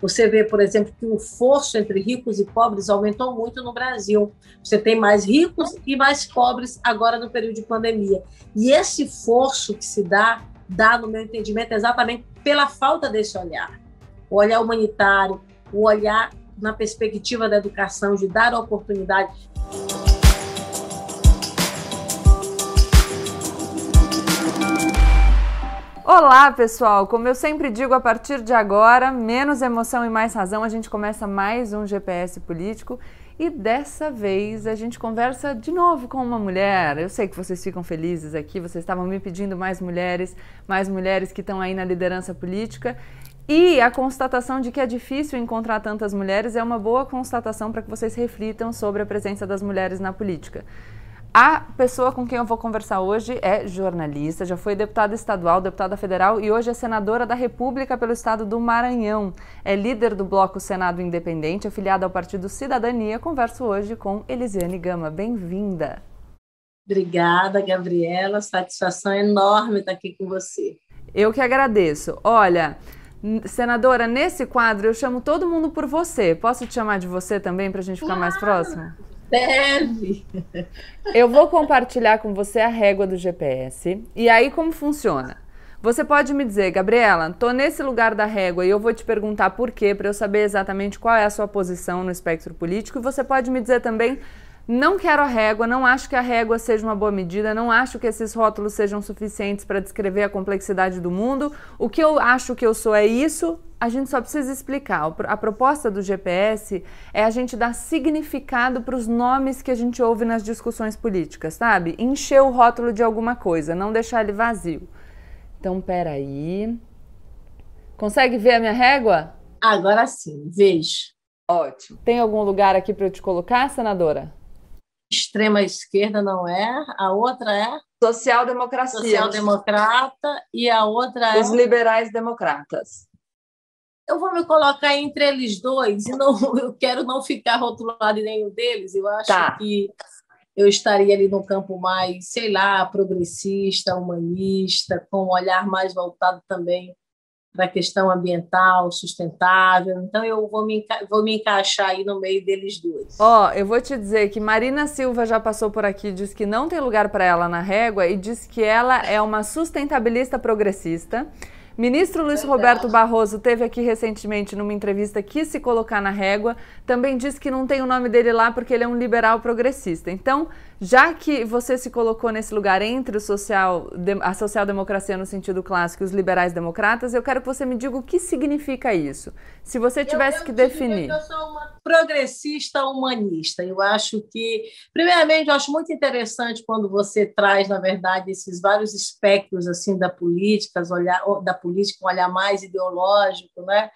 Você vê, por exemplo, que o fosso entre ricos e pobres aumentou muito no Brasil. Você tem mais ricos e mais pobres agora no período de pandemia. E esse fosso que se dá, dá, no meu entendimento, exatamente pela falta desse olhar. O olhar humanitário, o olhar na perspectiva da educação, de dar oportunidade. Olá, pessoal! Como eu sempre digo, a partir de agora, menos emoção e mais razão, a gente começa mais um GPS político e dessa vez a gente conversa de novo com uma mulher. Eu sei que vocês ficam felizes aqui, vocês estavam me pedindo mais mulheres, mais mulheres que estão aí na liderança política. E a constatação de que é difícil encontrar tantas mulheres é uma boa constatação para que vocês reflitam sobre a presença das mulheres na política. A pessoa com quem eu vou conversar hoje é jornalista, já foi deputada estadual, deputada federal e hoje é senadora da República pelo estado do Maranhão. É líder do Bloco Senado Independente, afiliada ao Partido Cidadania. Converso hoje com Elisiane Gama. Bem-vinda. Obrigada, Gabriela. Satisfação enorme estar aqui com você. Eu que agradeço. Olha, senadora, nesse quadro eu chamo todo mundo por você. Posso te chamar de você também para a gente ficar mais próximo? Deve. Eu vou compartilhar com você a régua do GPS. E aí, como funciona? Você pode me dizer, Gabriela, tô nesse lugar da régua e eu vou te perguntar por quê, para eu saber exatamente qual é a sua posição no espectro político. E você pode me dizer também não quero a régua, não acho que a régua seja uma boa medida, não acho que esses rótulos sejam suficientes para descrever a complexidade do mundo. O que eu acho que eu sou é isso, a gente só precisa explicar. A proposta do GPS é a gente dar significado para os nomes que a gente ouve nas discussões políticas, sabe? Encher o rótulo de alguma coisa, não deixar ele vazio. Então, peraí. Consegue ver a minha régua? Agora sim, vejo. Ótimo. Tem algum lugar aqui para eu te colocar, senadora? Extrema esquerda não é, a outra é social-democracia. Social-democrata e a outra é os liberais democratas. Eu vou me colocar entre eles dois e não eu quero não ficar rotulado em nenhum deles. Eu acho tá. que eu estaria ali no campo mais, sei lá, progressista, humanista, com um olhar mais voltado também para a questão ambiental, sustentável. Então, eu vou me, vou me encaixar aí no meio deles dois. Ó, oh, eu vou te dizer que Marina Silva já passou por aqui, diz que não tem lugar para ela na régua e diz que ela é uma sustentabilista progressista. Ministro Luiz Roberto Barroso teve aqui recentemente numa entrevista que se colocar na régua, também disse que não tem o nome dele lá porque ele é um liberal progressista. Então, já que você se colocou nesse lugar entre o social, a social-democracia no sentido clássico e os liberais democratas, eu quero que você me diga o que significa isso. Se você tivesse eu, eu que definir. Eu sou uma progressista humanista. Eu acho que, primeiramente, eu acho muito interessante quando você traz, na verdade, esses vários espectros assim da política, olhar da política, um olhar mais ideológico, né?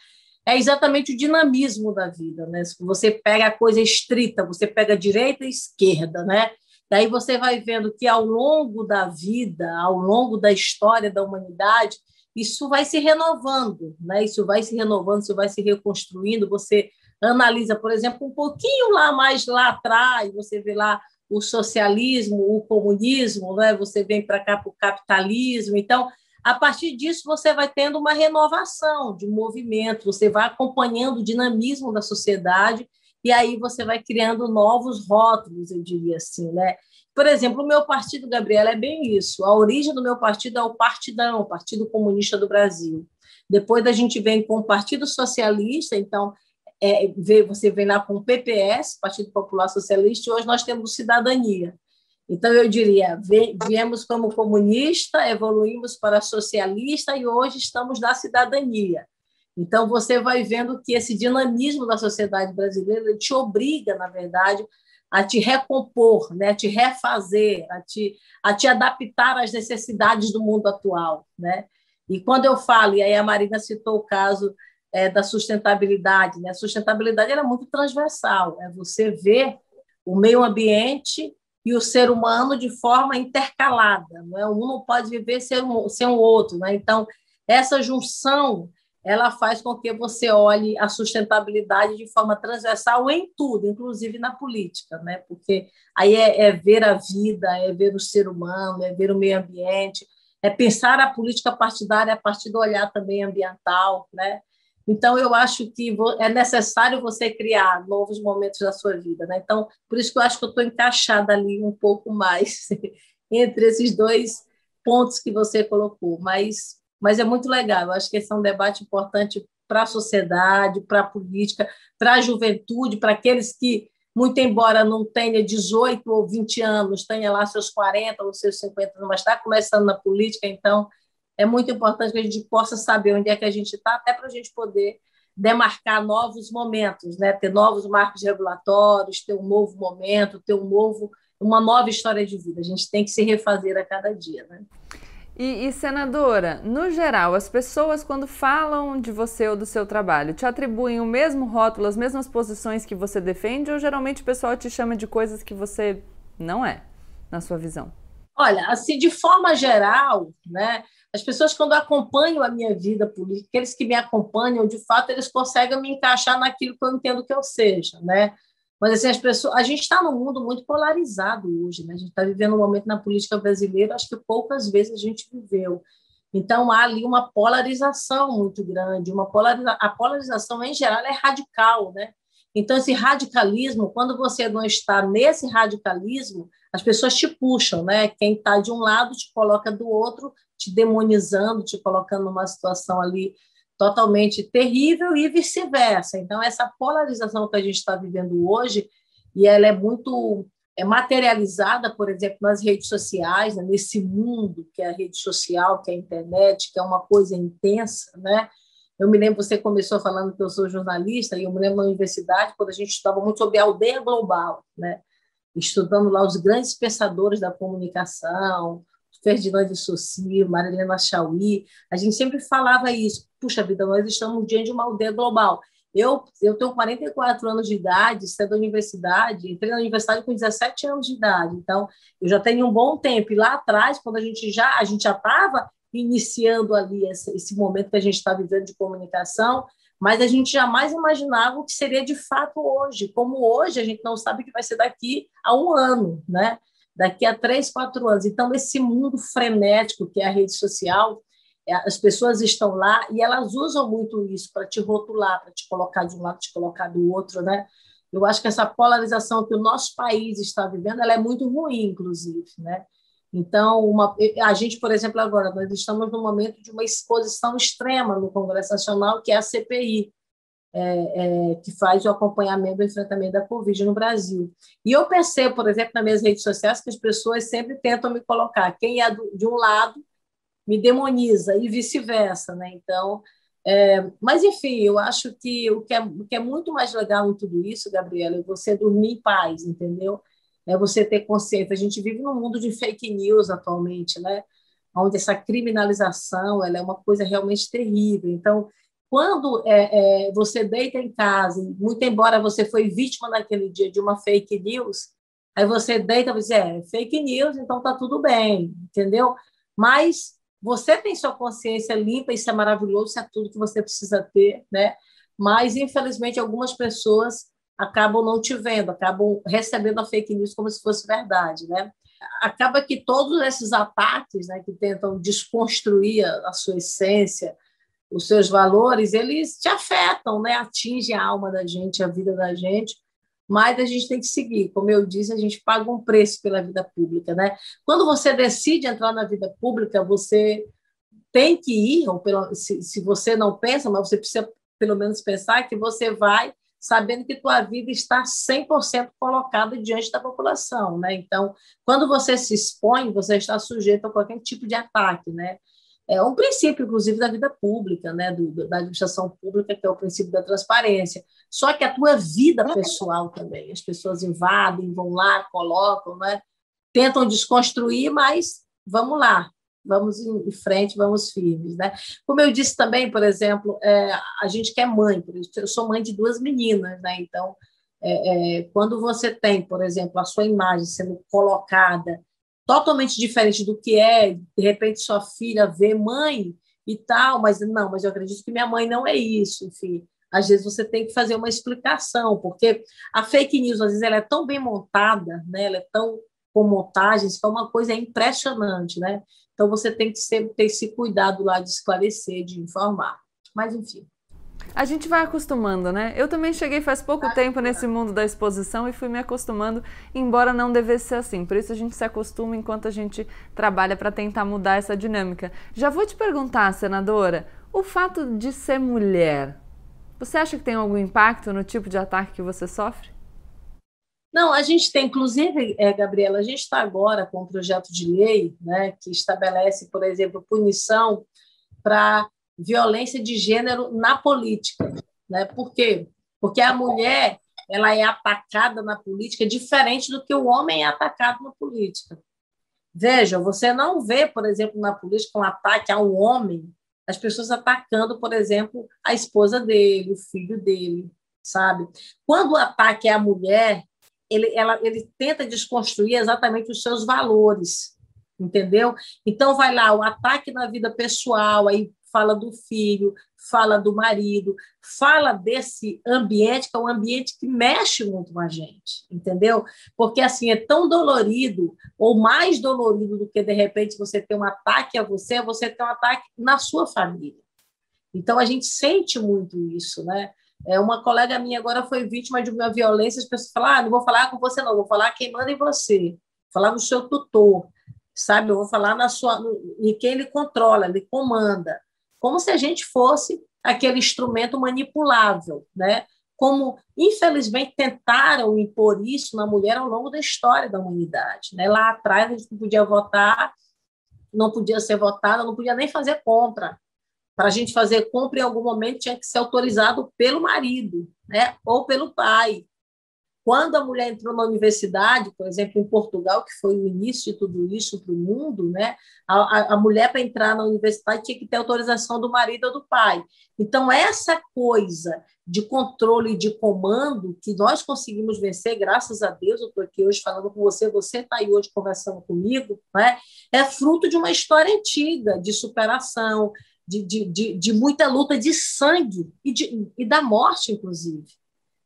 É exatamente o dinamismo da vida, né? Você pega a coisa estrita, você pega direita e esquerda, né? Daí você vai vendo que ao longo da vida, ao longo da história da humanidade, isso vai se renovando, né? Isso vai se renovando, isso vai se reconstruindo. Você analisa, por exemplo, um pouquinho lá mais lá atrás, você vê lá o socialismo, o comunismo, né? Você vem para cá para o capitalismo. Então, a partir disso, você vai tendo uma renovação de movimento, você vai acompanhando o dinamismo da sociedade e aí você vai criando novos rótulos, eu diria assim, né? Por exemplo, o meu partido, Gabriela, é bem isso. A origem do meu partido é o Partidão, Partido Comunista do Brasil. Depois a gente vem com o Partido Socialista, então é, você vem lá com o PPS, Partido Popular Socialista, e hoje nós temos Cidadania. Então, eu diria, viemos como comunista, evoluímos para socialista e hoje estamos na cidadania. Então, você vai vendo que esse dinamismo da sociedade brasileira te obriga, na verdade, a te recompor, né? a te refazer, a te, a te adaptar às necessidades do mundo atual. Né? E quando eu falo, e aí a Marina citou o caso é, da sustentabilidade, né? a sustentabilidade é muito transversal, é você ver o meio ambiente e o ser humano de forma intercalada, não é? um não pode viver sem um, sem um outro. Né? Então, essa junção ela faz com que você olhe a sustentabilidade de forma transversal em tudo, inclusive na política, né? porque aí é, é, ver a vida, é ver o ser humano, é ver o meio ambiente, é pensar a política partidária a partir do olhar também ambiental, né? Então, eu acho que é necessário você criar novos momentos da sua vida. Né? Então, por isso que eu acho que eu estou encaixada ali um pouco mais entre esses dois pontos que você colocou. Mas, mas é muito legal. Eu acho que esse é um debate importante para a sociedade, para a política, para a juventude, para aqueles que, muito embora não tenha 18 ou 20 anos, tenha lá seus 40 ou seus 50 anos, mas está começando na política, então é muito importante que a gente possa saber onde é que a gente está, até para a gente poder demarcar novos momentos, né? ter novos marcos regulatórios, ter um novo momento, ter um novo, uma nova história de vida. A gente tem que se refazer a cada dia. Né? E, e, senadora, no geral, as pessoas, quando falam de você ou do seu trabalho, te atribuem o mesmo rótulo, as mesmas posições que você defende, ou geralmente o pessoal te chama de coisas que você não é, na sua visão? Olha, assim, de forma geral, né, as pessoas, quando acompanham a minha vida política, aqueles que me acompanham, de fato, eles conseguem me encaixar naquilo que eu entendo que eu seja, né? Mas assim, as pessoas, a gente está num mundo muito polarizado hoje, né? A gente está vivendo um momento na política brasileira, acho que poucas vezes a gente viveu. Então há ali uma polarização muito grande, uma polariza... a polarização em geral é radical, né? Então esse radicalismo, quando você não está nesse radicalismo, as pessoas te puxam, né? Quem está de um lado te coloca do outro, te demonizando, te colocando numa situação ali totalmente terrível e vice-versa. Então, essa polarização que a gente está vivendo hoje, e ela é muito é materializada, por exemplo, nas redes sociais, né, nesse mundo que é a rede social, que é a internet, que é uma coisa intensa, né? Eu me lembro, você começou falando que eu sou jornalista, e eu me lembro na universidade, quando a gente estudava muito sobre a aldeia global, né? estudando lá os grandes pensadores da comunicação, Ferdinand de Saussure, Marilena Chauí, a gente sempre falava isso. Puxa vida, nós estamos diante de uma aldeia global. Eu, eu tenho 44 anos de idade, saí da universidade, entrei na universidade com 17 anos de idade, então eu já tenho um bom tempo. E lá atrás, quando a gente já a gente já estava iniciando ali esse, esse momento que a gente está vivendo de comunicação, mas a gente jamais imaginava o que seria de fato hoje. Como hoje a gente não sabe o que vai ser daqui a um ano, né? Daqui a três, quatro anos. Então, esse mundo frenético que é a rede social, é, as pessoas estão lá e elas usam muito isso para te rotular, para te colocar de um lado, te colocar do outro, né? Eu acho que essa polarização que o nosso país está vivendo, ela é muito ruim, inclusive, né? Então, uma, a gente, por exemplo, agora, nós estamos no momento de uma exposição extrema no Congresso Nacional, que é a CPI, é, é, que faz o acompanhamento do enfrentamento da Covid no Brasil. E eu percebo, por exemplo, nas minhas redes sociais, que as pessoas sempre tentam me colocar. Quem é do, de um lado me demoniza e vice-versa. Né? Então, é, mas, enfim, eu acho que o, que é, o que é muito mais legal em tudo isso, Gabriela, é você dormir em paz, entendeu? É você ter consciência. A gente vive num mundo de fake news atualmente, né? onde essa criminalização ela é uma coisa realmente terrível. Então, quando é, é, você deita em casa, muito embora você foi vítima naquele dia de uma fake news, aí você deita e diz, é, fake news, então tá tudo bem, entendeu? Mas você tem sua consciência limpa, isso é maravilhoso, isso é tudo que você precisa ter, né? Mas, infelizmente, algumas pessoas acabam não te vendo, acabam recebendo a fake news como se fosse verdade, né? Acaba que todos esses ataques, né, que tentam desconstruir a sua essência, os seus valores, eles te afetam, né? atingem a alma da gente, a vida da gente, mas a gente tem que seguir. Como eu disse, a gente paga um preço pela vida pública. Né? Quando você decide entrar na vida pública, você tem que ir, ou pelo, se, se você não pensa, mas você precisa pelo menos pensar que você vai sabendo que tua vida está 100% colocada diante da população, né? Então, quando você se expõe, você está sujeito a qualquer tipo de ataque, né? É um princípio, inclusive, da vida pública, né, do, da administração pública, que é o princípio da transparência. Só que a tua vida pessoal também, as pessoas invadem, vão lá, colocam, né, tentam desconstruir, mas vamos lá, vamos em frente, vamos firmes, né? Como eu disse também, por exemplo, é, a gente que é mãe, eu sou mãe de duas meninas, né? Então, é, é, quando você tem, por exemplo, a sua imagem sendo colocada totalmente diferente do que é, de repente sua filha vê mãe e tal, mas não, mas eu acredito que minha mãe não é isso, enfim. Às vezes você tem que fazer uma explicação, porque a fake news, às vezes, ela é tão bem montada, né? ela é tão com montagens, que é uma coisa impressionante, né? Então você tem que sempre ter esse cuidado lá de esclarecer, de informar. Mas, enfim. A gente vai acostumando, né? Eu também cheguei faz pouco tempo nesse mundo da exposição e fui me acostumando, embora não devesse ser assim. Por isso a gente se acostuma enquanto a gente trabalha para tentar mudar essa dinâmica. Já vou te perguntar, senadora, o fato de ser mulher, você acha que tem algum impacto no tipo de ataque que você sofre? Não, a gente tem, inclusive, é, Gabriela, a gente está agora com um projeto de lei né, que estabelece, por exemplo, punição para violência de gênero na política. Né? Por quê? Porque a mulher ela é atacada na política diferente do que o homem é atacado na política. Veja, você não vê, por exemplo, na política um ataque ao homem, as pessoas atacando, por exemplo, a esposa dele, o filho dele, sabe? Quando o ataque é a mulher, ele, ela, ele tenta desconstruir exatamente os seus valores, entendeu? Então, vai lá, o ataque na vida pessoal, aí fala do filho, fala do marido, fala desse ambiente, que é um ambiente que mexe muito com a gente, entendeu? Porque, assim, é tão dolorido, ou mais dolorido do que, de repente, você ter um ataque a você, é você ter um ataque na sua família. Então, a gente sente muito isso, né? É, uma colega minha agora foi vítima de uma violência, as pessoas falam, ah, não vou falar com você não, vou falar quem manda em você, vou falar no seu tutor, sabe? Eu vou falar na sua, em quem ele controla, ele comanda como se a gente fosse aquele instrumento manipulável, né? Como, infelizmente, tentaram impor isso na mulher ao longo da história da humanidade. Né? Lá atrás, a gente não podia votar, não podia ser votada, não podia nem fazer compra. Para a gente fazer compra, em algum momento, tinha que ser autorizado pelo marido né? ou pelo pai. Quando a mulher entrou na universidade, por exemplo, em Portugal, que foi o início de tudo isso para o mundo, né? a, a mulher, para entrar na universidade, tinha que ter autorização do marido ou do pai. Então, essa coisa de controle e de comando que nós conseguimos vencer, graças a Deus, eu estou aqui hoje falando com você, você está aí hoje conversando comigo, né? é fruto de uma história antiga, de superação, de, de, de, de muita luta de sangue e, de, e da morte, inclusive.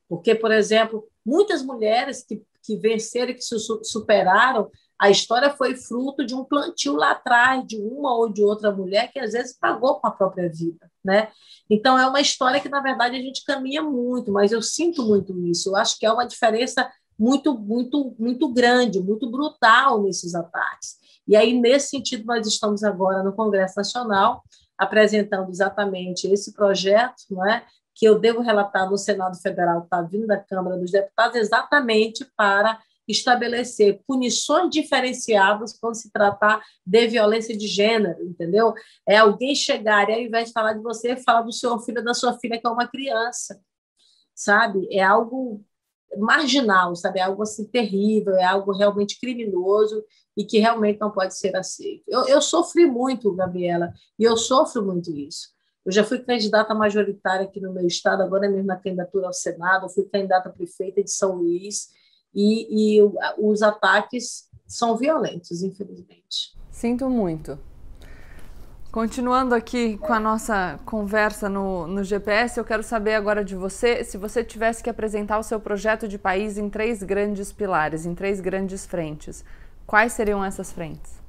Porque, por exemplo, muitas mulheres que, que venceram e que se superaram, a história foi fruto de um plantio lá atrás, de uma ou de outra mulher que às vezes pagou com a própria vida. Né? Então, é uma história que, na verdade, a gente caminha muito, mas eu sinto muito isso. Eu acho que é uma diferença muito, muito, muito grande, muito brutal nesses ataques. E aí, nesse sentido, nós estamos agora no Congresso Nacional apresentando exatamente esse projeto, não é? Que eu devo relatar no Senado Federal, está vindo da Câmara dos Deputados, exatamente para estabelecer punições diferenciadas quando se tratar de violência de gênero, entendeu? É alguém chegar e, ao invés de falar de você, falar do seu filho, da sua filha, que é uma criança, sabe? É algo marginal, sabe? É algo assim terrível, é algo realmente criminoso e que realmente não pode ser aceito. Eu, eu sofri muito, Gabriela, e eu sofro muito isso. Eu já fui candidata majoritária aqui no meu estado, agora mesmo na candidatura ao Senado, eu fui candidata prefeita de São Luís, e, e os ataques são violentos, infelizmente. Sinto muito. Continuando aqui com a nossa conversa no, no GPS, eu quero saber agora de você, se você tivesse que apresentar o seu projeto de país em três grandes pilares, em três grandes frentes, quais seriam essas frentes?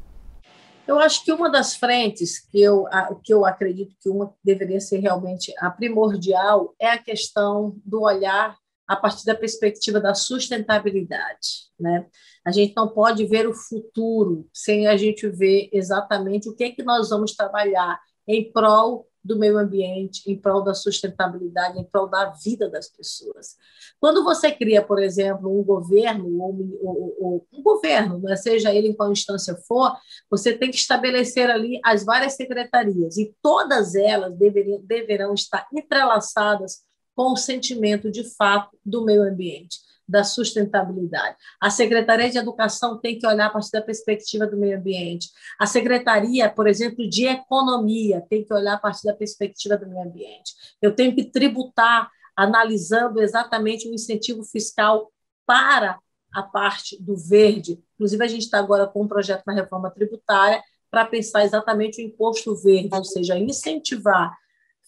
Eu acho que uma das frentes que eu, que eu acredito que uma deveria ser realmente a primordial é a questão do olhar a partir da perspectiva da sustentabilidade. Né? A gente não pode ver o futuro sem a gente ver exatamente o que, é que nós vamos trabalhar em prol do meio ambiente, em prol da sustentabilidade, em prol da vida das pessoas. Quando você cria, por exemplo, um governo, ou, ou, ou um governo, né, seja ele em qual instância for, você tem que estabelecer ali as várias secretarias, e todas elas deveriam, deverão estar entrelaçadas com o sentimento de fato do meio ambiente da sustentabilidade. A Secretaria de Educação tem que olhar a partir da perspectiva do meio ambiente. A Secretaria, por exemplo, de Economia tem que olhar a partir da perspectiva do meio ambiente. Eu tenho que tributar analisando exatamente o incentivo fiscal para a parte do verde. Inclusive, a gente está agora com um projeto na reforma tributária para pensar exatamente o imposto verde, ou seja, incentivar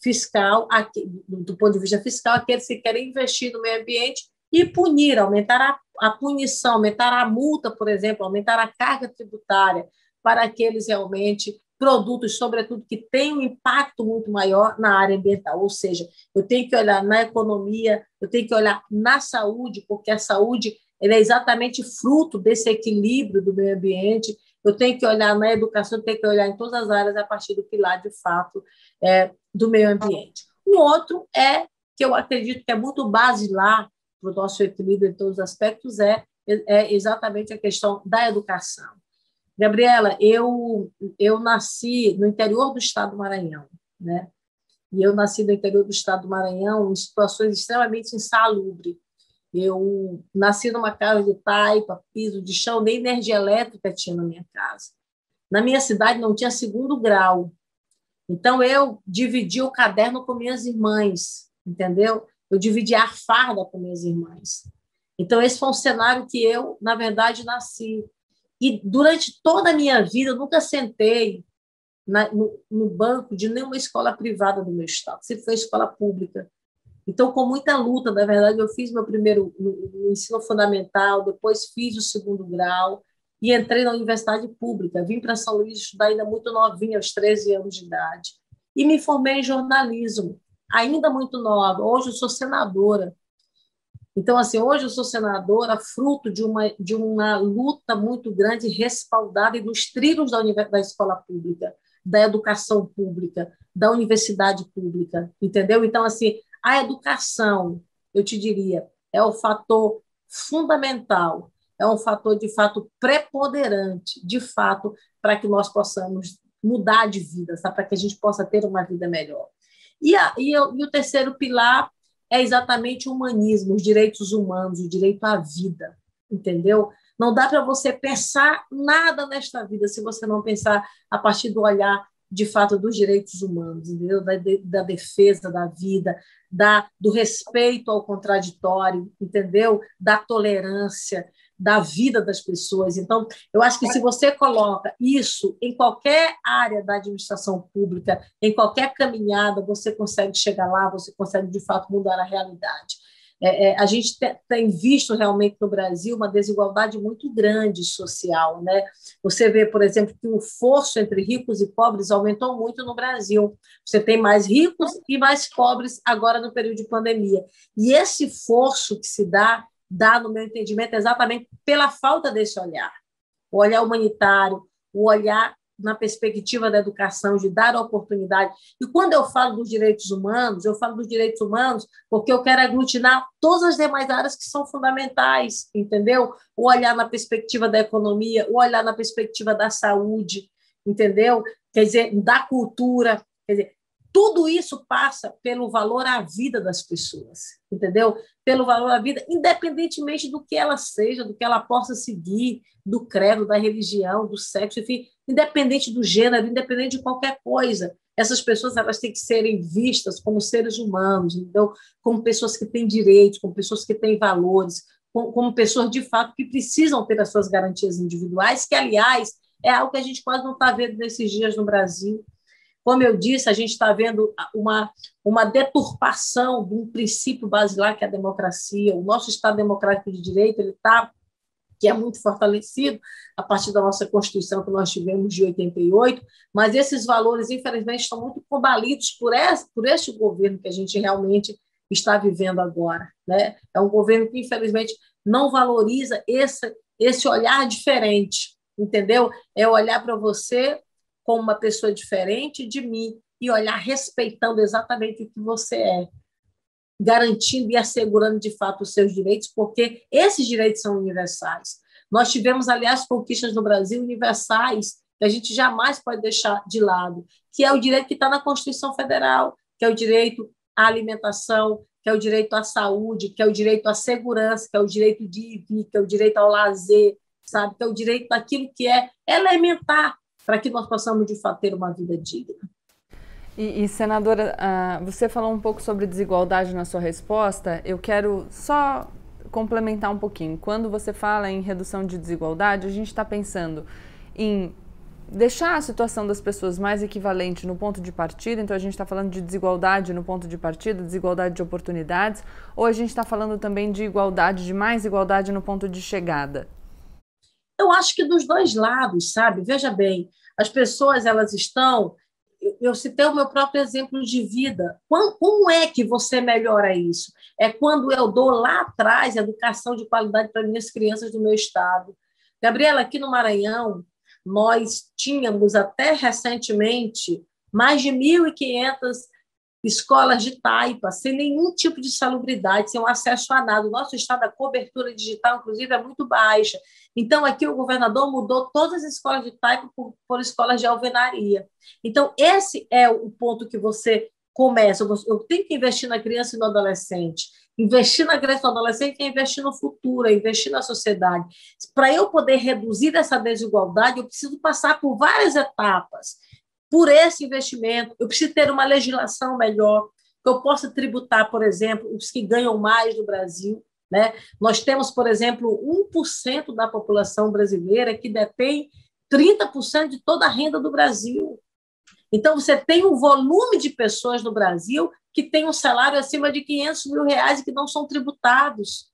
fiscal, do ponto de vista fiscal, aqueles que querem investir no meio ambiente e punir, aumentar a, a punição, aumentar a multa, por exemplo, aumentar a carga tributária para aqueles realmente produtos, sobretudo, que têm um impacto muito maior na área ambiental. Ou seja, eu tenho que olhar na economia, eu tenho que olhar na saúde, porque a saúde é exatamente fruto desse equilíbrio do meio ambiente. Eu tenho que olhar na educação, eu tenho que olhar em todas as áreas a partir do pilar, de fato, é, do meio ambiente. O outro é, que eu acredito que é muito basilar para o nosso equilíbrio em todos os aspectos, é, é exatamente a questão da educação. Gabriela, eu, eu nasci no interior do estado do Maranhão, né? E eu nasci no interior do estado do Maranhão em situações extremamente insalubres. Eu nasci numa casa de taipa, piso de chão, nem energia elétrica tinha na minha casa. Na minha cidade não tinha segundo grau. Então eu dividi o caderno com minhas irmãs, entendeu? Eu dividi a farda com minhas irmãs. Então esse foi um cenário que eu, na verdade, nasci. E durante toda a minha vida, eu nunca sentei na, no, no, banco de nenhuma escola privada do meu estado, sempre foi escola pública. Então, com muita luta, na verdade, eu fiz meu primeiro no ensino fundamental, depois fiz o segundo grau e entrei na universidade pública. Vim para São Luís estudar ainda muito novinha, aos 13 anos de idade. E me formei em jornalismo, ainda muito nova. Hoje eu sou senadora então, assim, hoje eu sou senadora fruto de uma, de uma luta muito grande, respaldada nos trilhos da, da escola pública, da educação pública, da universidade pública, entendeu? Então, assim, a educação, eu te diria, é o fator fundamental, é um fator, de fato, preponderante, de fato, para que nós possamos mudar de vida, para que a gente possa ter uma vida melhor. E, a, e, e o terceiro pilar é exatamente o humanismo, os direitos humanos, o direito à vida, entendeu? Não dá para você pensar nada nesta vida se você não pensar a partir do olhar de fato dos direitos humanos, entendeu? Da, da defesa da vida, da, do respeito ao contraditório, entendeu? Da tolerância, da vida das pessoas. Então, eu acho que se você coloca isso em qualquer área da administração pública, em qualquer caminhada, você consegue chegar lá, você consegue de fato mudar a realidade. É, é, a gente tem visto realmente no Brasil uma desigualdade muito grande social. Né? Você vê, por exemplo, que o fosso entre ricos e pobres aumentou muito no Brasil. Você tem mais ricos e mais pobres agora no período de pandemia. E esse fosso que se dá dá, no meu entendimento, exatamente pela falta desse olhar. O olhar humanitário, o olhar na perspectiva da educação, de dar oportunidade. E quando eu falo dos direitos humanos, eu falo dos direitos humanos porque eu quero aglutinar todas as demais áreas que são fundamentais, entendeu? O olhar na perspectiva da economia, o olhar na perspectiva da saúde, entendeu? Quer dizer, da cultura, quer dizer, tudo isso passa pelo valor à vida das pessoas, entendeu? Pelo valor à vida, independentemente do que ela seja, do que ela possa seguir, do credo, da religião, do sexo, enfim, independente do gênero, independente de qualquer coisa. Essas pessoas elas têm que serem vistas como seres humanos, então, como pessoas que têm direitos, como pessoas que têm valores, como, como pessoas de fato que precisam ter as suas garantias individuais, que aliás é algo que a gente quase não está vendo nesses dias no Brasil. Como eu disse, a gente está vendo uma, uma deturpação de um princípio basilar que é a democracia. O nosso Estado Democrático de Direito ele está que é muito fortalecido a partir da nossa Constituição que nós tivemos de 88, mas esses valores, infelizmente, estão muito combalidos por, esse, por este governo que a gente realmente está vivendo agora. Né? É um governo que, infelizmente, não valoriza esse, esse olhar diferente, entendeu? É olhar para você como uma pessoa diferente de mim e olhar respeitando exatamente o que você é, garantindo e assegurando de fato os seus direitos, porque esses direitos são universais. Nós tivemos, aliás, conquistas no Brasil universais que a gente jamais pode deixar de lado, que é o direito que está na Constituição Federal, que é o direito à alimentação, que é o direito à saúde, que é o direito à segurança, que é o direito de ir, que é o direito ao lazer, sabe, que é o direito daquilo que é elementar para que nós possamos, de fato, ter uma vida digna. E, e, senadora, uh, você falou um pouco sobre desigualdade na sua resposta. Eu quero só complementar um pouquinho. Quando você fala em redução de desigualdade, a gente está pensando em deixar a situação das pessoas mais equivalente no ponto de partida, então a gente está falando de desigualdade no ponto de partida, desigualdade de oportunidades, ou a gente está falando também de igualdade, de mais igualdade no ponto de chegada? Eu acho que dos dois lados, sabe? Veja bem, as pessoas elas estão. Eu, citei o meu próprio exemplo de vida. Como é que você melhora isso? É quando eu dou lá atrás educação de qualidade para minhas crianças do meu estado. Gabriela, aqui no Maranhão, nós tínhamos até recentemente mais de 1.500 escolas de taipa, sem nenhum tipo de salubridade, sem um acesso a nada. O nosso estado, a cobertura digital, inclusive, é muito baixa. Então, aqui o governador mudou todas as escolas de taipa por, por escolas de alvenaria. Então, esse é o ponto que você começa. Eu tenho que investir na criança e no adolescente. Investir na criança e no adolescente é investir no futuro, é investir na sociedade. Para eu poder reduzir essa desigualdade, eu preciso passar por várias etapas por esse investimento. Eu preciso ter uma legislação melhor, que eu possa tributar, por exemplo, os que ganham mais no Brasil. Né? Nós temos, por exemplo, 1% da população brasileira que detém 30% de toda a renda do Brasil. Então, você tem um volume de pessoas no Brasil que tem um salário acima de 500 mil reais e que não são tributados.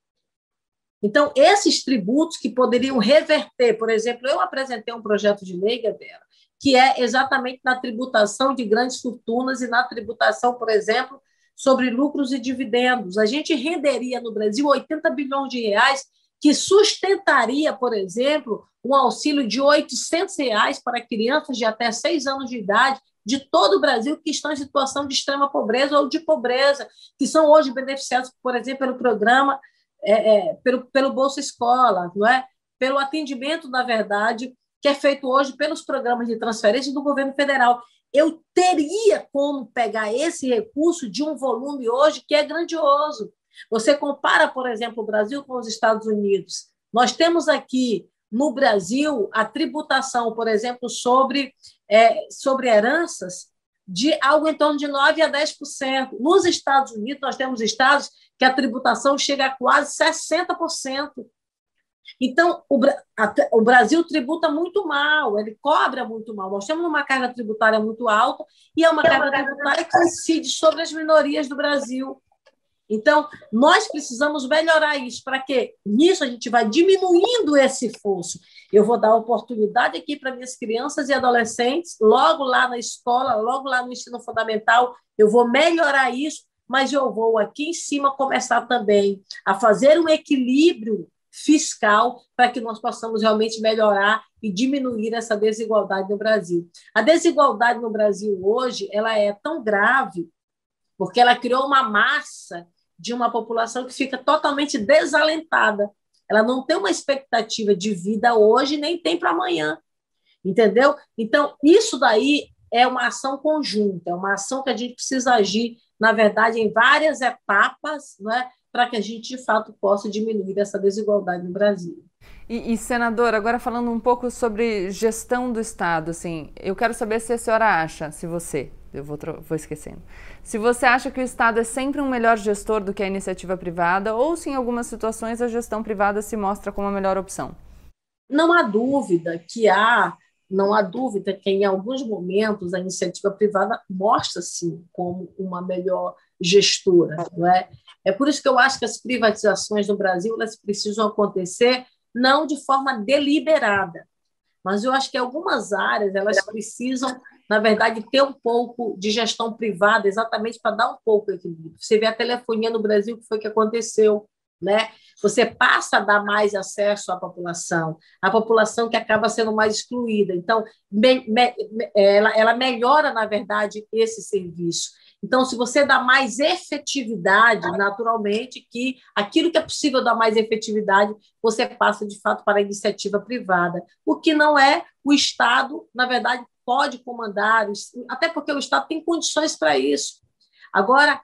Então, esses tributos que poderiam reverter, por exemplo, eu apresentei um projeto de lei, Gabriela, que é exatamente na tributação de grandes fortunas e na tributação, por exemplo, sobre lucros e dividendos. A gente renderia no Brasil 80 bilhões de reais que sustentaria, por exemplo, um auxílio de 800 reais para crianças de até seis anos de idade de todo o Brasil que estão em situação de extrema pobreza ou de pobreza, que são hoje beneficiados, por exemplo, pelo programa, é, é, pelo, pelo Bolsa Escola, não é? pelo atendimento, na verdade, que é feito hoje pelos programas de transferência do governo federal. Eu teria como pegar esse recurso de um volume hoje que é grandioso. Você compara, por exemplo, o Brasil com os Estados Unidos. Nós temos aqui no Brasil a tributação, por exemplo, sobre, é, sobre heranças de algo em torno de 9% a 10%. Nos Estados Unidos, nós temos estados que a tributação chega a quase 60%. Então, o, a, o, Brasil tributa muito mal, ele cobra muito mal. Nós temos uma carga tributária muito alta e é uma carga tributária que incide sobre as minorias do Brasil. Então, nós precisamos melhorar isso. Para que nisso a gente vai diminuindo esse fosso. Eu vou dar oportunidade aqui para minhas crianças e adolescentes, logo lá na escola, logo lá no ensino fundamental, eu vou melhorar isso, mas eu vou aqui em cima começar também a fazer um equilíbrio fiscal para que nós possamos realmente melhorar e diminuir essa desigualdade no Brasil. A desigualdade no Brasil hoje ela é tão grave porque ela criou uma massa de uma população que fica totalmente desalentada. Ela não tem uma expectativa de vida hoje nem tem para amanhã. Entendeu? Então, isso daí é uma ação conjunta, é uma ação que a gente precisa agir, na verdade, em várias etapas, não é? Para que a gente, de fato, possa diminuir essa desigualdade no Brasil. E, e, senador, agora falando um pouco sobre gestão do Estado, assim, eu quero saber se a senhora acha, se você, eu vou, vou esquecendo, se você acha que o Estado é sempre um melhor gestor do que a iniciativa privada, ou se em algumas situações a gestão privada se mostra como a melhor opção. Não há dúvida que há, não há dúvida que em alguns momentos a iniciativa privada mostra-se como uma melhor gestora, não é? É por isso que eu acho que as privatizações no Brasil elas precisam acontecer não de forma deliberada, mas eu acho que algumas áreas elas precisam, na verdade, ter um pouco de gestão privada, exatamente para dar um pouco de equilíbrio. Você vê a telefonia no Brasil, que foi que aconteceu, né? Você passa a dar mais acesso à população, a população que acaba sendo mais excluída. Então, me, me, ela, ela melhora, na verdade, esse serviço. Então, se você dá mais efetividade, naturalmente, que aquilo que é possível dar mais efetividade, você passa de fato para a iniciativa privada. O que não é, o Estado, na verdade, pode comandar, até porque o Estado tem condições para isso. Agora,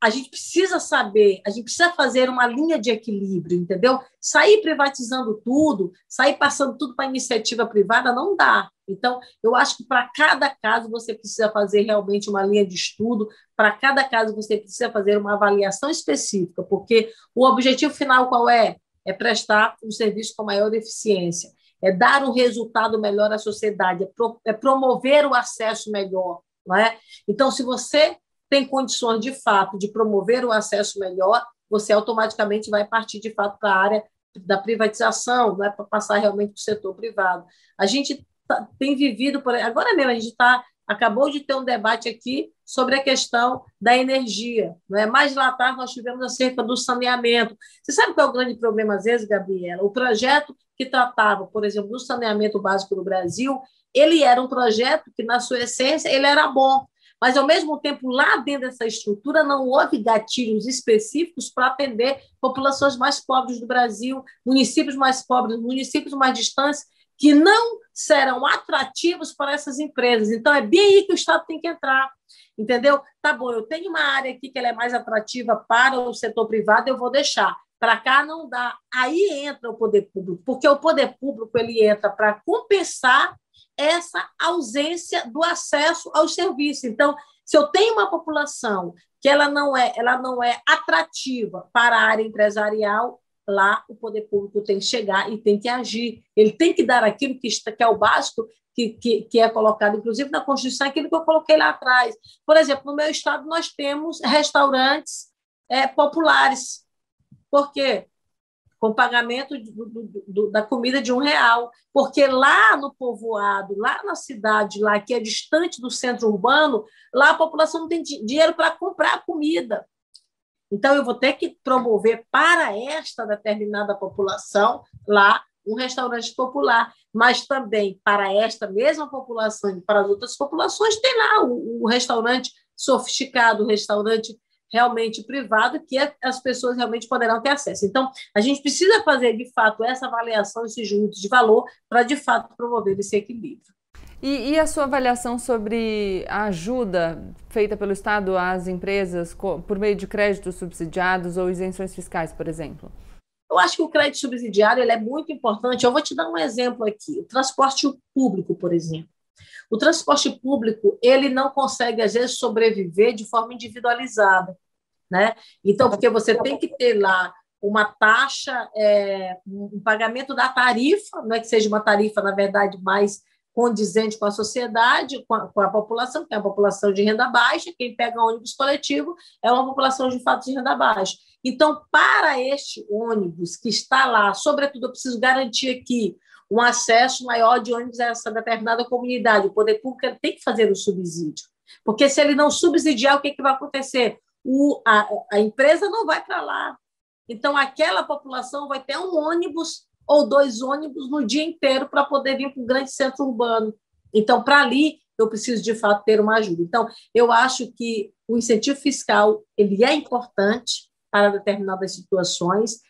a gente precisa saber, a gente precisa fazer uma linha de equilíbrio, entendeu? Sair privatizando tudo, sair passando tudo para iniciativa privada, não dá. Então, eu acho que para cada caso você precisa fazer realmente uma linha de estudo, para cada caso você precisa fazer uma avaliação específica, porque o objetivo final qual é? É prestar um serviço com maior eficiência, é dar um resultado melhor à sociedade, é, pro, é promover o acesso melhor. Não é? Então, se você tem condições de fato de promover o acesso melhor, você automaticamente vai partir de fato para a área da privatização, não é para passar realmente para o setor privado. A gente tá, tem vivido por agora mesmo a gente está acabou de ter um debate aqui sobre a questão da energia. Não é? Mais lá atrás nós tivemos acerca do saneamento. Você sabe qual é o grande problema, às vezes, Gabriela? O projeto que tratava, por exemplo, do saneamento básico no Brasil, ele era um projeto que, na sua essência, ele era bom. Mas, ao mesmo tempo, lá dentro dessa estrutura, não houve gatilhos específicos para atender populações mais pobres do Brasil, municípios mais pobres, municípios mais distantes, que não serão atrativos para essas empresas. Então, é bem aí que o Estado tem que entrar. Entendeu? Tá bom, eu tenho uma área aqui que ela é mais atrativa para o setor privado, eu vou deixar. Para cá não dá. Aí entra o poder público, porque o poder público ele entra para compensar essa ausência do acesso aos serviços. Então, se eu tenho uma população que ela não é, ela não é atrativa para a área empresarial, lá o poder público tem que chegar e tem que agir. Ele tem que dar aquilo que, está, que é o básico, que, que, que, é colocado, inclusive, na Constituição, aquilo que eu coloquei lá atrás. Por exemplo, no meu estado, nós temos restaurantes é, populares. Por quê? Com pagamento do, do, da comida de um real. Porque lá no povoado, lá na cidade, lá que é distante do centro urbano, lá a população não tem dinheiro para comprar comida. Então, eu vou ter que promover para esta determinada população lá um restaurante popular, mas também para esta mesma população e para as outras populações tem lá o, o restaurante sofisticado, o restaurante realmente privado, que é, as pessoas realmente poderão ter acesso. Então, a gente precisa fazer, de fato, essa avaliação, esse junto de valor, para, de fato, promover esse equilíbrio. E, e, a sua avaliação sobre a ajuda feita pelo Estado às empresas por meio de créditos subsidiados ou isenções fiscais, por exemplo? Eu acho que o crédito subsidiário ele é muito importante. Eu vou te dar um exemplo aqui: o transporte público, por exemplo. O transporte público ele não consegue às vezes sobreviver de forma individualizada, né? Então, porque você tem que ter lá uma taxa, é, um pagamento da tarifa, não é que seja uma tarifa na verdade mais condizente com a sociedade, com a, com a, população, que é a população de renda baixa, quem pega ônibus coletivo é uma população de fato de renda baixa. Então, para este ônibus que está lá, sobretudo, eu preciso garantir aqui um acesso maior de ônibus a essa determinada comunidade. O poder público tem que fazer o subsídio. Porque se ele não subsidiar, o que, que vai acontecer? O, a, a empresa não vai para lá. Então, aquela população vai ter um ônibus ou dois ônibus no dia inteiro para poder vir para o grande centro urbano. Então, para ali, eu preciso de fato ter uma ajuda. Então, eu acho que o incentivo fiscal ele é importante para determinadas situações.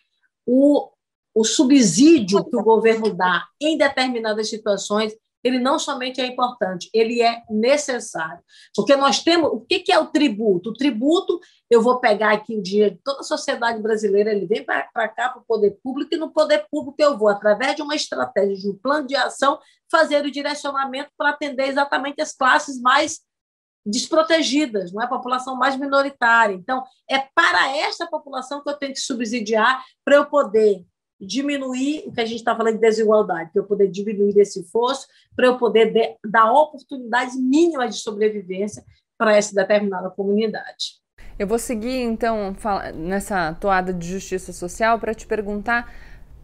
O, o subsídio que o governo dá em determinadas situações ele não somente é importante, ele é necessário. Porque nós temos. O que é o tributo? O tributo, eu vou pegar aqui o dinheiro de toda a sociedade brasileira, ele vem para cá, para o poder público, e no poder público eu vou, através de uma estratégia, de um plano de ação, fazer o direcionamento para atender exatamente as classes mais desprotegidas, não é a população mais minoritária. Então, é para essa população que eu tenho que subsidiar para eu poder diminuir o que a gente está falando de desigualdade, para eu poder diminuir esse fosso, para eu poder de, dar oportunidades mínimas de sobrevivência para essa determinada comunidade. Eu vou seguir, então, nessa toada de justiça social para te perguntar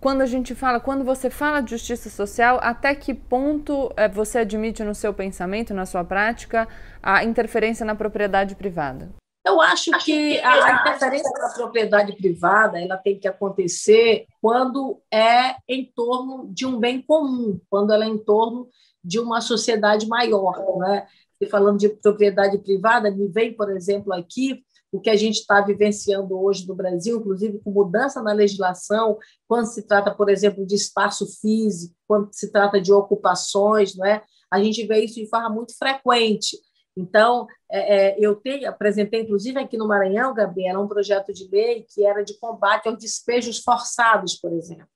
quando a gente fala, quando você fala de justiça social, até que ponto é, você admite no seu pensamento, na sua prática, a interferência na propriedade privada? Eu acho que a interferência na propriedade privada ela tem que acontecer quando é em torno de um bem comum, quando ela é em torno de uma sociedade maior. Né? E falando de propriedade privada, me vem, por exemplo, aqui o que a gente está vivenciando hoje no Brasil, inclusive com mudança na legislação, quando se trata, por exemplo, de espaço físico, quando se trata de ocupações, não é? a gente vê isso de forma muito frequente. Então, é, é, eu tenho, apresentei, inclusive aqui no Maranhão, Gabriela, um projeto de lei que era de combate aos despejos forçados, por exemplo.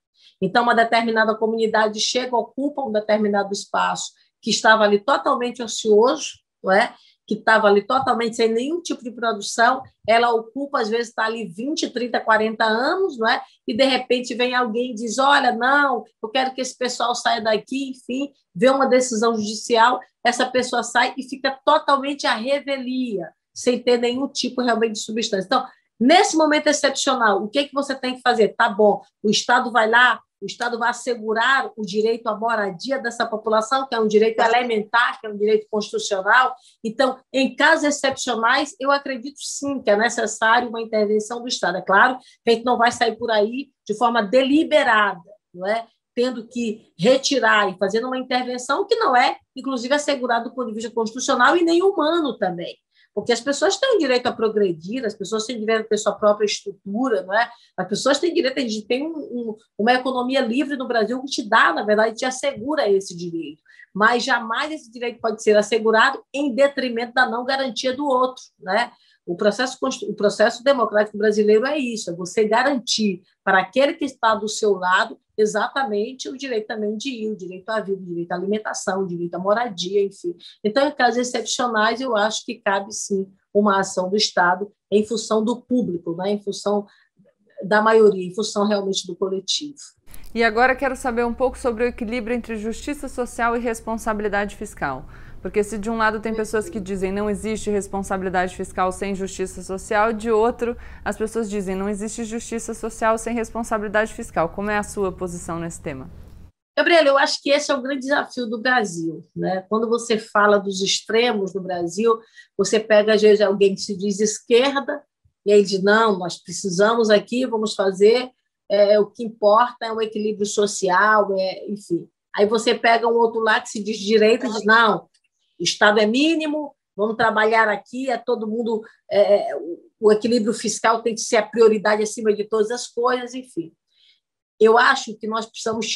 Então, uma determinada comunidade chega, ocupa um determinado espaço que estava ali totalmente ocioso, não é? Que estava ali totalmente sem nenhum tipo de produção, ela ocupa, às vezes, está ali 20, 30, 40 anos, não é? e de repente vem alguém e diz: Olha, não, eu quero que esse pessoal saia daqui, enfim, vê uma decisão judicial, essa pessoa sai e fica totalmente à revelia, sem ter nenhum tipo realmente de substância. Então, nesse momento excepcional, o que, que você tem que fazer? Tá bom, o Estado vai lá, o Estado vai assegurar o direito à moradia dessa população, que é um direito elementar, que é um direito constitucional. Então, em casos excepcionais, eu acredito sim que é necessário uma intervenção do Estado. É claro que a gente não vai sair por aí de forma deliberada, não é? tendo que retirar e fazendo uma intervenção que não é, inclusive, assegurada do ponto de vista constitucional e nem humano também porque as pessoas têm direito a progredir, as pessoas têm direito a ter sua própria estrutura, não é? As pessoas têm direito, a gente tem um, um, uma economia livre no Brasil que te dá, na verdade, te assegura esse direito, mas jamais esse direito pode ser assegurado em detrimento da não garantia do outro, né? O processo, o processo democrático brasileiro é isso: é você garantir para aquele que está do seu lado exatamente o direito também de ir, o direito à vida, o direito à alimentação, o direito à moradia, enfim. Então, em casos excepcionais, eu acho que cabe sim uma ação do Estado em função do público, né? em função da maioria, em função realmente do coletivo. E agora quero saber um pouco sobre o equilíbrio entre justiça social e responsabilidade fiscal. Porque se de um lado tem pessoas que dizem não existe responsabilidade fiscal sem justiça social, de outro as pessoas dizem não existe justiça social sem responsabilidade fiscal. Como é a sua posição nesse tema? Gabriela, eu acho que esse é o grande desafio do Brasil. Né? Quando você fala dos extremos do Brasil, você pega, às vezes, alguém que se diz esquerda, e aí diz, não, nós precisamos aqui, vamos fazer, é, o que importa é o equilíbrio social, é, enfim. Aí você pega um outro lá que se diz direita e diz, não, Estado é mínimo, vamos trabalhar aqui, é todo mundo, é, o equilíbrio fiscal tem que ser a prioridade acima de todas as coisas, enfim. Eu acho que nós precisamos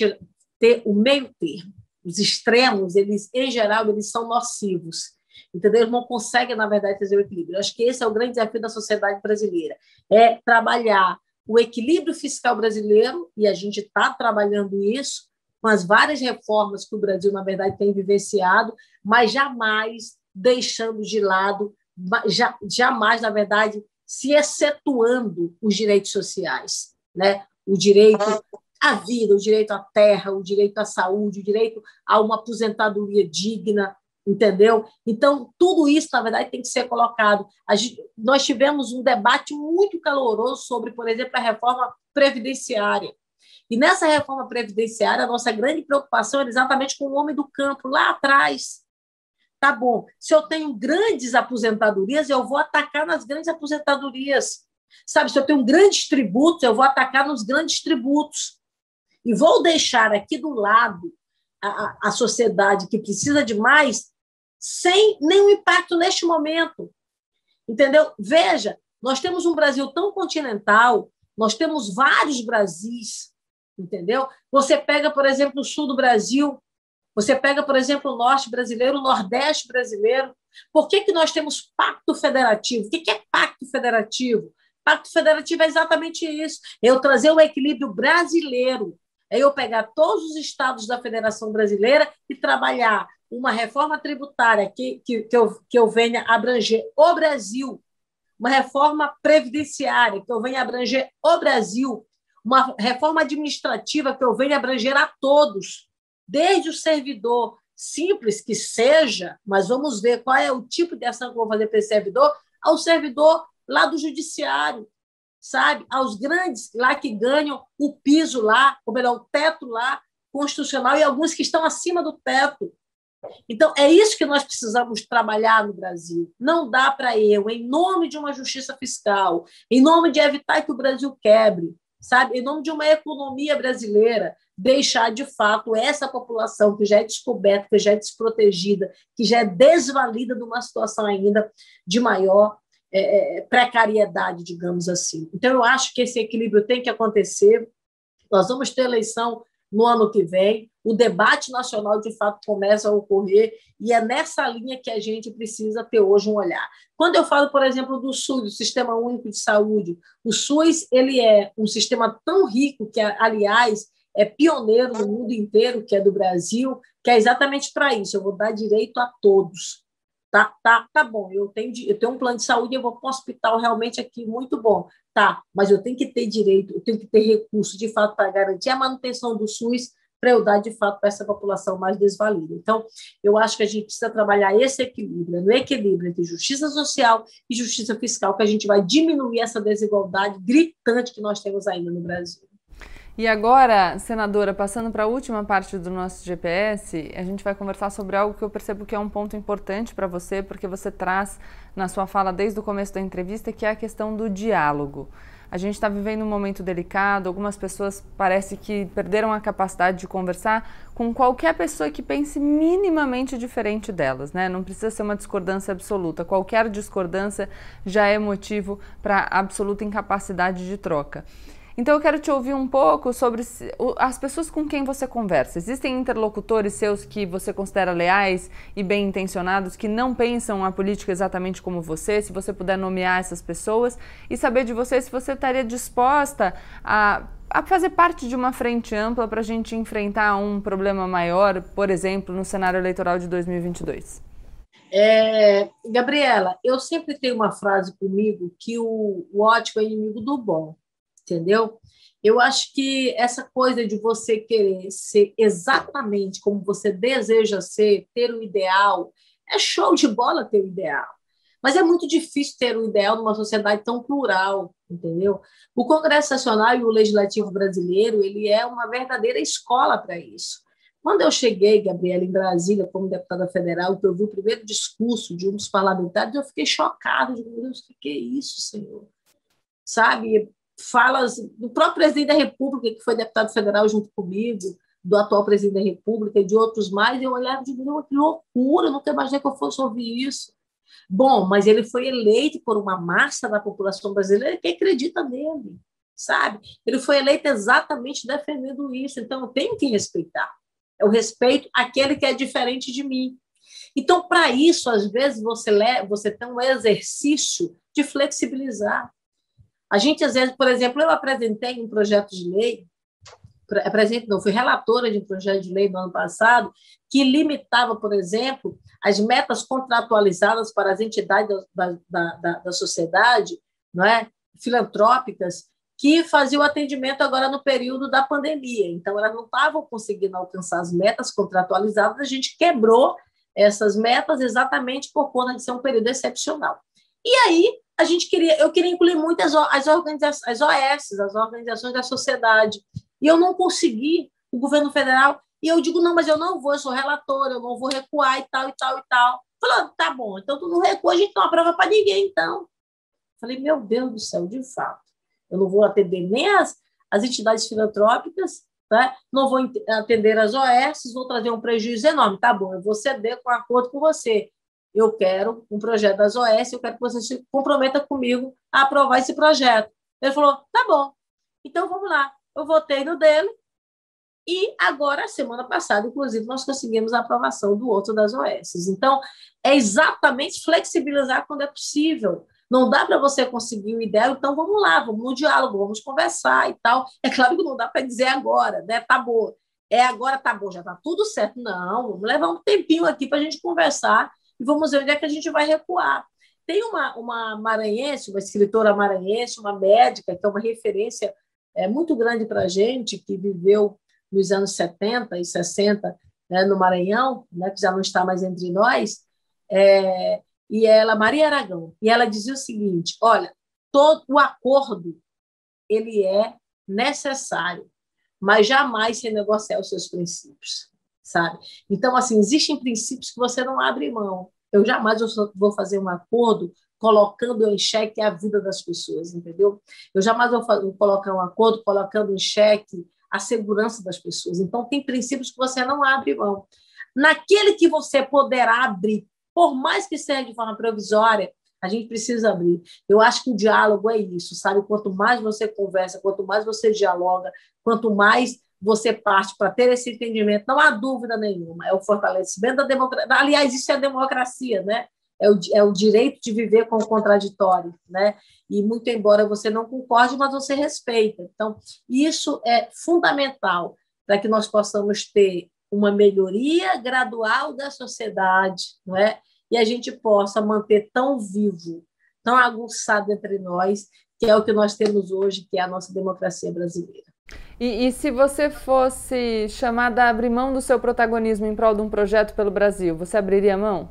ter o meio termo. Os extremos, eles, em geral, eles são nocivos. Entendeu? Eles não conseguem, na verdade, fazer o equilíbrio. Eu acho que esse é o grande desafio da sociedade brasileira. É trabalhar o equilíbrio fiscal brasileiro, e a gente está trabalhando isso, com as várias reformas que o Brasil, na verdade, tem vivenciado, mas jamais deixando de lado, jamais, na verdade, se excetuando os direitos sociais, né? O direito à vida, o direito à terra, o direito à saúde, o direito a uma aposentadoria digna, entendeu? Então, tudo isso, na verdade, tem que ser colocado. Gente, nós tivemos um debate muito caloroso sobre, por exemplo, a reforma previdenciária. E nessa reforma previdenciária, a nossa grande preocupação era exatamente com o homem do campo, lá atrás. Tá bom, se eu tenho grandes aposentadorias, eu vou atacar nas grandes aposentadorias. Sabe, se eu tenho grandes tributos, eu vou atacar nos grandes tributos. E vou deixar aqui do lado a, a sociedade que precisa de mais, sem nenhum impacto neste momento. Entendeu? Veja, nós temos um Brasil tão continental, nós temos vários Brasis, entendeu? Você pega, por exemplo, o sul do Brasil, você pega, por exemplo, o norte brasileiro, o nordeste brasileiro. Por que, que nós temos pacto federativo? O que, que é pacto federativo? Pacto federativo é exatamente isso: eu trazer o equilíbrio brasileiro, é eu pegar todos os estados da Federação Brasileira e trabalhar uma reforma tributária que, que, que, eu, que eu venha abranger o Brasil, uma reforma previdenciária que eu venha abranger o Brasil, uma reforma administrativa que eu venha abranger a todos, desde o servidor simples que seja, mas vamos ver qual é o tipo de ação que eu vou fazer para esse servidor, ao servidor lá do judiciário, sabe? Aos grandes lá que ganham o piso lá, ou melhor, o teto lá, constitucional, e alguns que estão acima do teto. Então, é isso que nós precisamos trabalhar no Brasil. Não dá para eu, em nome de uma justiça fiscal, em nome de evitar que o Brasil quebre, sabe? Em nome de uma economia brasileira, deixar de fato essa população que já é descoberta, que já é desprotegida, que já é desvalida numa situação ainda de maior é, é, precariedade, digamos assim. Então, eu acho que esse equilíbrio tem que acontecer. Nós vamos ter eleição no ano que vem, o debate nacional de fato começa a ocorrer e é nessa linha que a gente precisa ter hoje um olhar. Quando eu falo, por exemplo, do SUS, do Sistema Único de Saúde, o SUS ele é um sistema tão rico que, aliás, é pioneiro no mundo inteiro, que é do Brasil, que é exatamente para isso. Eu vou dar direito a todos. Tá, tá, tá bom. Eu tenho, eu tenho um plano de saúde, eu vou para um hospital realmente aqui muito bom. Tá, mas eu tenho que ter direito, eu tenho que ter recurso de fato para garantir a manutenção do SUS para eu dar de fato para essa população mais desvalida. Então, eu acho que a gente precisa trabalhar esse equilíbrio, no equilíbrio entre justiça social e justiça fiscal, que a gente vai diminuir essa desigualdade gritante que nós temos ainda no Brasil. E agora, senadora, passando para a última parte do nosso GPS, a gente vai conversar sobre algo que eu percebo que é um ponto importante para você, porque você traz na sua fala desde o começo da entrevista, que é a questão do diálogo. A gente está vivendo um momento delicado, algumas pessoas parece que perderam a capacidade de conversar com qualquer pessoa que pense minimamente diferente delas, né? Não precisa ser uma discordância absoluta. Qualquer discordância já é motivo para absoluta incapacidade de troca. Então eu quero te ouvir um pouco sobre as pessoas com quem você conversa. Existem interlocutores seus que você considera leais e bem intencionados, que não pensam a política exatamente como você? Se você puder nomear essas pessoas e saber de você se você estaria disposta a, a fazer parte de uma frente ampla para a gente enfrentar um problema maior, por exemplo, no cenário eleitoral de 2022. É, Gabriela, eu sempre tenho uma frase comigo que o, o ótimo é inimigo do bom entendeu? Eu acho que essa coisa de você querer ser exatamente como você deseja ser, ter o ideal, é show de bola ter o ideal. Mas é muito difícil ter o ideal numa sociedade tão plural, entendeu? O Congresso Nacional e o Legislativo Brasileiro, ele é uma verdadeira escola para isso. Quando eu cheguei, Gabriela, em Brasília, como deputada federal, que eu vi o primeiro discurso de um dos parlamentares, eu fiquei chocada. Meu Deus, o que é isso, senhor? Sabe? Falas do próprio presidente da República, que foi deputado federal junto comigo, do atual presidente da República e de outros mais, eu olhava e digo, que loucura, nunca imaginei que eu fosse ouvir isso. Bom, mas ele foi eleito por uma massa da população brasileira que acredita nele, sabe? Ele foi eleito exatamente defendendo isso, então eu tenho que respeitar. Eu respeito aquele que é diferente de mim. Então, para isso, às vezes, você, você tem um exercício de flexibilizar. A gente, às vezes, por exemplo, eu apresentei um projeto de lei, apresento, não, fui relatora de um projeto de lei no ano passado, que limitava, por exemplo, as metas contratualizadas para as entidades da, da, da, da sociedade, não é? filantrópicas, que faziam atendimento agora no período da pandemia. Então, elas não estavam conseguindo alcançar as metas contratualizadas, a gente quebrou essas metas exatamente por conta de ser um período excepcional. E aí, a gente queria, eu queria incluir muitas as organizações, as OS, as organizações da sociedade, e eu não consegui, o governo federal, e eu digo, não, mas eu não vou, eu sou relatora, eu não vou recuar e tal, e tal, e tal. Falou, tá bom, então tu não recua, a gente não aprova para ninguém, então. Falei, meu Deus do céu, de fato, eu não vou atender nem as, as entidades filantrópicas, né? não vou atender as OS, vou trazer um prejuízo enorme. Tá bom, eu vou ceder com acordo com você eu quero um projeto das OS, eu quero que você se comprometa comigo a aprovar esse projeto. Ele falou, tá bom, então vamos lá. Eu votei no dele e agora, semana passada, inclusive, nós conseguimos a aprovação do outro das OS. Então, é exatamente flexibilizar quando é possível. Não dá para você conseguir o ideal, então vamos lá, vamos no diálogo, vamos conversar e tal. É claro que não dá para dizer agora, né? Tá bom. É agora, tá bom, já tá tudo certo. Não, vamos levar um tempinho aqui para a gente conversar e vamos ver onde é que a gente vai recuar. Tem uma, uma maranhense, uma escritora maranhense, uma médica, que é uma referência é, muito grande para a gente, que viveu nos anos 70 e 60 né, no Maranhão, né, que já não está mais entre nós, é, e ela, Maria Aragão, e ela dizia o seguinte: olha, todo o acordo ele é necessário, mas jamais se negociar os seus princípios sabe? Então, assim, existem princípios que você não abre mão. Eu jamais vou fazer um acordo colocando em xeque a vida das pessoas, entendeu? Eu jamais vou, colocar um acordo colocando em xeque a segurança das pessoas. Então, tem princípios que você não abre mão. Naquele que você poderá abrir, por mais que seja de forma provisória, a gente precisa abrir. Eu acho que o diálogo é isso, sabe? Quanto mais você conversa, quanto mais você dialoga, quanto mais você parte para ter esse entendimento, não há dúvida nenhuma, é o fortalecimento da democracia. Aliás, isso é a democracia, né? É o, é o direito de viver com o contraditório, né? E muito embora você não concorde, mas você respeita. Então, isso é fundamental para que nós possamos ter uma melhoria gradual da sociedade, não é? E a gente possa manter tão vivo, tão aguçado entre nós, que é o que nós temos hoje, que é a nossa democracia brasileira. E, e, se você fosse chamada a abrir mão do seu protagonismo em prol de um projeto pelo Brasil, você abriria mão?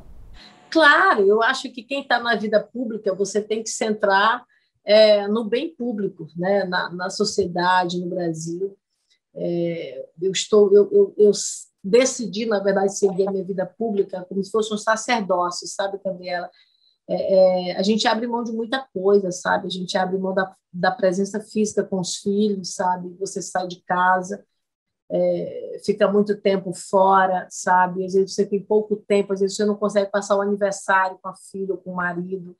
Claro, eu acho que quem está na vida pública, você tem que centrar é, no bem público, né? na, na sociedade, no Brasil. É, eu estou, eu, eu, eu, decidi, na verdade, seguir a minha vida pública como se fosse um sacerdócio, sabe, Gabriela? É, é, a gente abre mão de muita coisa, sabe? A gente abre mão da, da presença física com os filhos, sabe? Você sai de casa, é, fica muito tempo fora, sabe? Às vezes você tem pouco tempo, às vezes você não consegue passar o aniversário com a filha ou com o marido.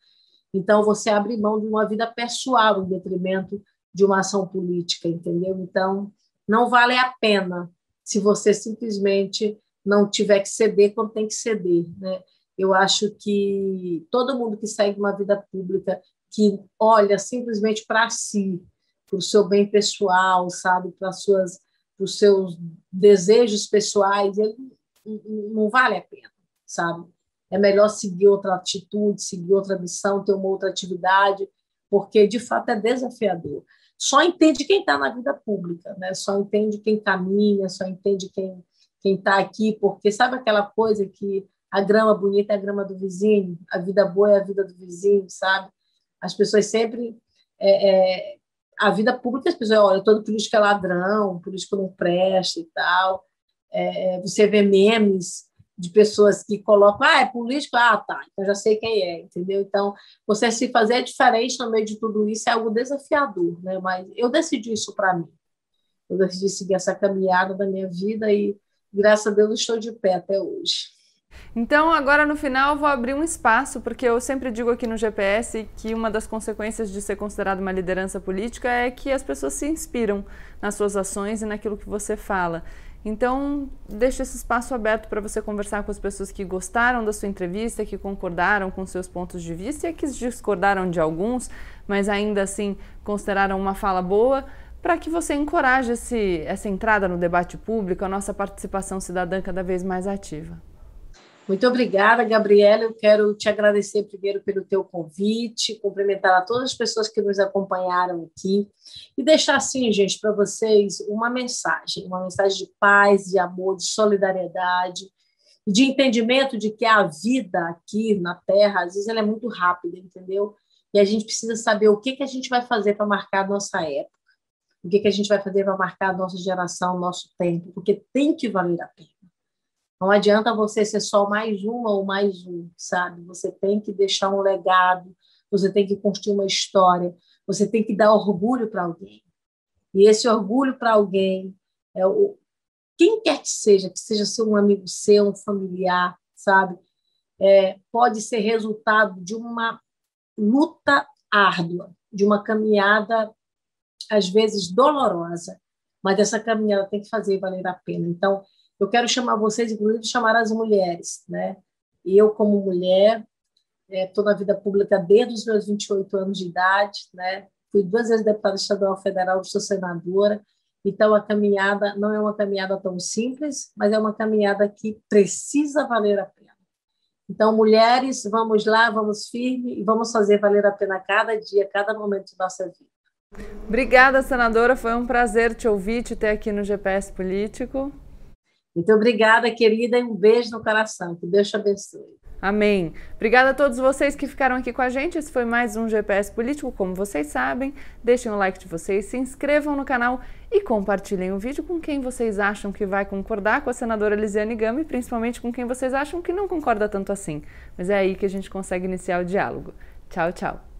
Então, você abre mão de uma vida pessoal em detrimento de uma ação política, entendeu? Então, não vale a pena se você simplesmente não tiver que ceder quando tem que ceder, né? Eu acho que todo mundo que segue uma vida pública, que olha simplesmente para si, para o seu bem pessoal, sabe, para suas, para os seus desejos pessoais, ele não vale a pena, sabe? É melhor seguir outra atitude, seguir outra missão, ter uma outra atividade, porque de fato é desafiador. Só entende quem está na vida pública, né? Só entende quem caminha, só entende quem quem está aqui, porque sabe aquela coisa que a grama bonita é a grama do vizinho, a vida boa é a vida do vizinho, sabe? As pessoas sempre. É, é, a vida pública, as pessoas olham, todo político é ladrão, político não presta e tal. É, você vê memes de pessoas que colocam, ah, é político, ah, tá, então já sei quem é, entendeu? Então, você se fazer diferente no meio de tudo isso é algo desafiador, né? Mas eu decidi isso para mim. Eu decidi seguir essa caminhada da minha vida e, graças a Deus, estou de pé até hoje. Então, agora no final, vou abrir um espaço, porque eu sempre digo aqui no GPS que uma das consequências de ser considerado uma liderança política é que as pessoas se inspiram nas suas ações e naquilo que você fala. Então, deixe esse espaço aberto para você conversar com as pessoas que gostaram da sua entrevista, que concordaram com seus pontos de vista e que discordaram de alguns, mas ainda assim consideraram uma fala boa, para que você encoraje esse, essa entrada no debate público, a nossa participação cidadã cada vez mais ativa. Muito obrigada, Gabriela. Eu quero te agradecer primeiro pelo teu convite, cumprimentar a todas as pessoas que nos acompanharam aqui e deixar assim, gente, para vocês uma mensagem, uma mensagem de paz, de amor, de solidariedade, de entendimento de que a vida aqui na Terra, às vezes ela é muito rápida, entendeu? E a gente precisa saber o que que a gente vai fazer para marcar a nossa época, o que que a gente vai fazer para marcar a nossa geração, o nosso tempo, porque tem que valer a pena. Não adianta você ser só mais uma ou mais um, sabe? Você tem que deixar um legado, você tem que construir uma história, você tem que dar orgulho para alguém. E esse orgulho para alguém é o quem quer que seja, que seja seu um amigo seu, um familiar, sabe? É, pode ser resultado de uma luta árdua, de uma caminhada às vezes dolorosa, mas essa caminhada tem que fazer valer a pena. Então, eu quero chamar vocês, inclusive, chamar as mulheres, né? Eu, como mulher, estou é, na vida pública desde os meus 28 anos de idade, né? Fui duas vezes deputada estadual federal, sou senadora. Então, a caminhada não é uma caminhada tão simples, mas é uma caminhada que precisa valer a pena. Então, mulheres, vamos lá, vamos firme e vamos fazer valer a pena cada dia, cada momento de nossa vida. Obrigada, senadora. Foi um prazer te ouvir, te ter aqui no GPS Político. Muito obrigada, querida, e um beijo no coração. Que Deus te abençoe. Amém. Obrigada a todos vocês que ficaram aqui com a gente. Esse foi mais um GPS Político, como vocês sabem. Deixem o like de vocês, se inscrevam no canal e compartilhem o vídeo com quem vocês acham que vai concordar com a senadora Lisiane Gama principalmente com quem vocês acham que não concorda tanto assim. Mas é aí que a gente consegue iniciar o diálogo. Tchau, tchau.